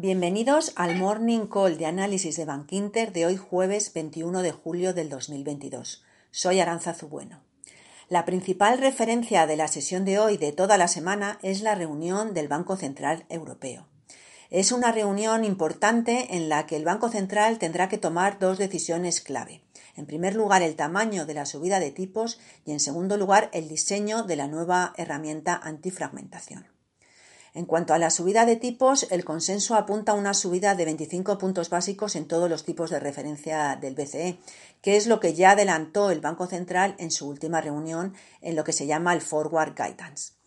Bienvenidos al Morning Call de análisis de Bankinter de hoy jueves 21 de julio del 2022. Soy Aranza Zubueno. La principal referencia de la sesión de hoy de toda la semana es la reunión del Banco Central Europeo. Es una reunión importante en la que el Banco Central tendrá que tomar dos decisiones clave. En primer lugar, el tamaño de la subida de tipos y, en segundo lugar, el diseño de la nueva herramienta antifragmentación. En cuanto a la subida de tipos, el consenso apunta a una subida de 25 puntos básicos en todos los tipos de referencia del BCE, que es lo que ya adelantó el Banco Central en su última reunión en lo que se llama el Forward Guidance.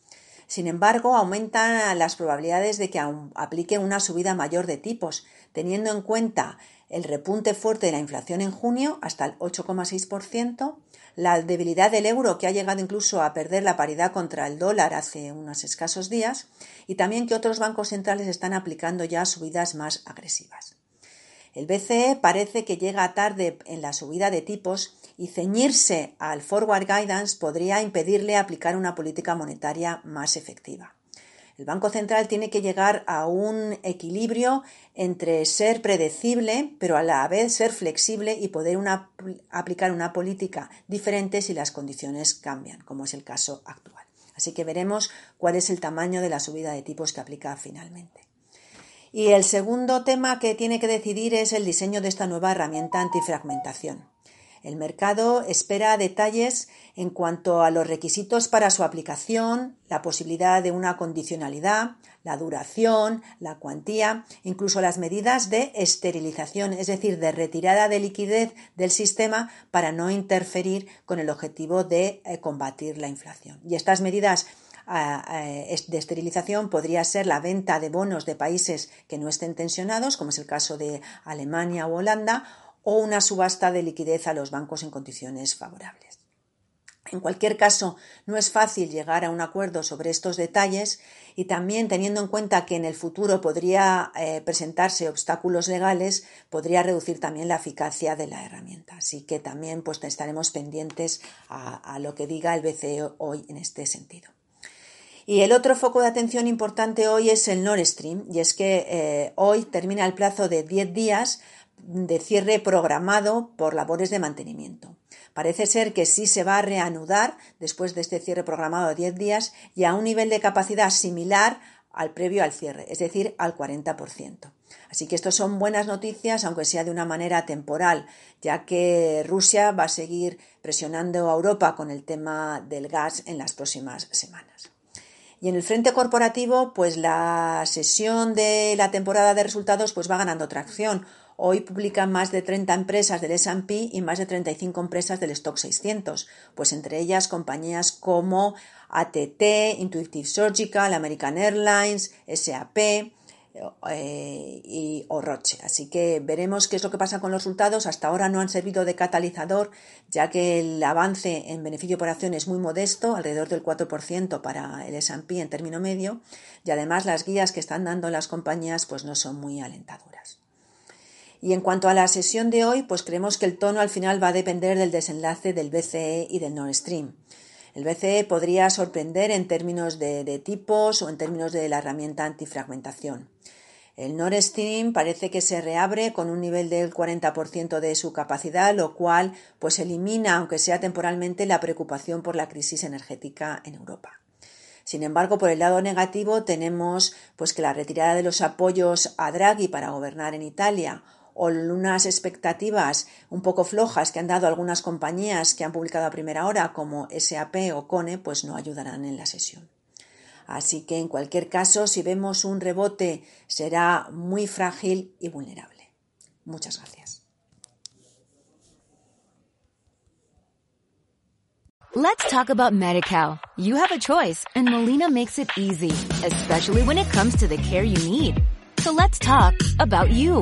Sin embargo, aumentan las probabilidades de que aplique una subida mayor de tipos, teniendo en cuenta el repunte fuerte de la inflación en junio hasta el 8,6%, la debilidad del euro que ha llegado incluso a perder la paridad contra el dólar hace unos escasos días y también que otros bancos centrales están aplicando ya subidas más agresivas. El BCE parece que llega tarde en la subida de tipos y ceñirse al forward guidance podría impedirle aplicar una política monetaria más efectiva. El Banco Central tiene que llegar a un equilibrio entre ser predecible, pero a la vez ser flexible y poder aplicar una política diferente si las condiciones cambian, como es el caso actual. Así que veremos cuál es el tamaño de la subida de tipos que aplica finalmente. Y el segundo tema que tiene que decidir es el diseño de esta nueva herramienta antifragmentación. El mercado espera detalles en cuanto a los requisitos para su aplicación, la posibilidad de una condicionalidad, la duración, la cuantía, incluso las medidas de esterilización, es decir, de retirada de liquidez del sistema para no interferir con el objetivo de eh, combatir la inflación. Y estas medidas de esterilización podría ser la venta de bonos de países que no estén tensionados, como es el caso de Alemania o Holanda, o una subasta de liquidez a los bancos en condiciones favorables. En cualquier caso, no es fácil llegar a un acuerdo sobre estos detalles y también teniendo en cuenta que en el futuro podría eh, presentarse obstáculos legales, podría reducir también la eficacia de la herramienta. Así que también pues, estaremos pendientes a lo que diga el BCE hoy en este sentido. Y el otro foco de atención importante hoy es el Nord Stream, y es que eh, hoy termina el plazo de 10 días de cierre programado por labores de mantenimiento. Parece ser que sí se va a reanudar después de este cierre programado de 10 días y a un nivel de capacidad similar al previo al cierre, es decir, al 40%. Así que esto son buenas noticias, aunque sea de una manera temporal, ya que Rusia va a seguir presionando a Europa con el tema del gas en las próximas semanas. Y en el frente corporativo, pues la sesión de la temporada de resultados pues va ganando tracción. Hoy publican más de 30 empresas del S&P y más de 35 empresas del Stock 600, pues entre ellas compañías como ATT, Intuitive Surgical, American Airlines, SAP, eh, y, Roche. Así que veremos qué es lo que pasa con los resultados. Hasta ahora no han servido de catalizador, ya que el avance en beneficio por acción es muy modesto, alrededor del 4% para el S&P en término medio, y además las guías que están dando las compañías pues no son muy alentadoras. Y en cuanto a la sesión de hoy, pues creemos que el tono al final va a depender del desenlace del BCE y del Nord Stream. El BCE podría sorprender en términos de, tipos o en términos de la herramienta antifragmentación. El Nord Stream parece que se reabre con un nivel del 40% de su capacidad, lo cual pues elimina, aunque sea temporalmente, la preocupación por la crisis energética en Europa. Sin embargo, por el lado negativo tenemos pues que la retirada de los apoyos a Draghi para gobernar en Italia o unas expectativas un poco flojas que han dado algunas compañías que han publicado a primera hora como SAP o Cone, pues no ayudarán en la sesión. Así que en cualquier caso, si vemos un rebote, será muy frágil y vulnerable. Muchas gracias. Let's talk about MediCal. You have a choice and Molina makes it easy, especially when it comes to the care you need. So let's talk about you,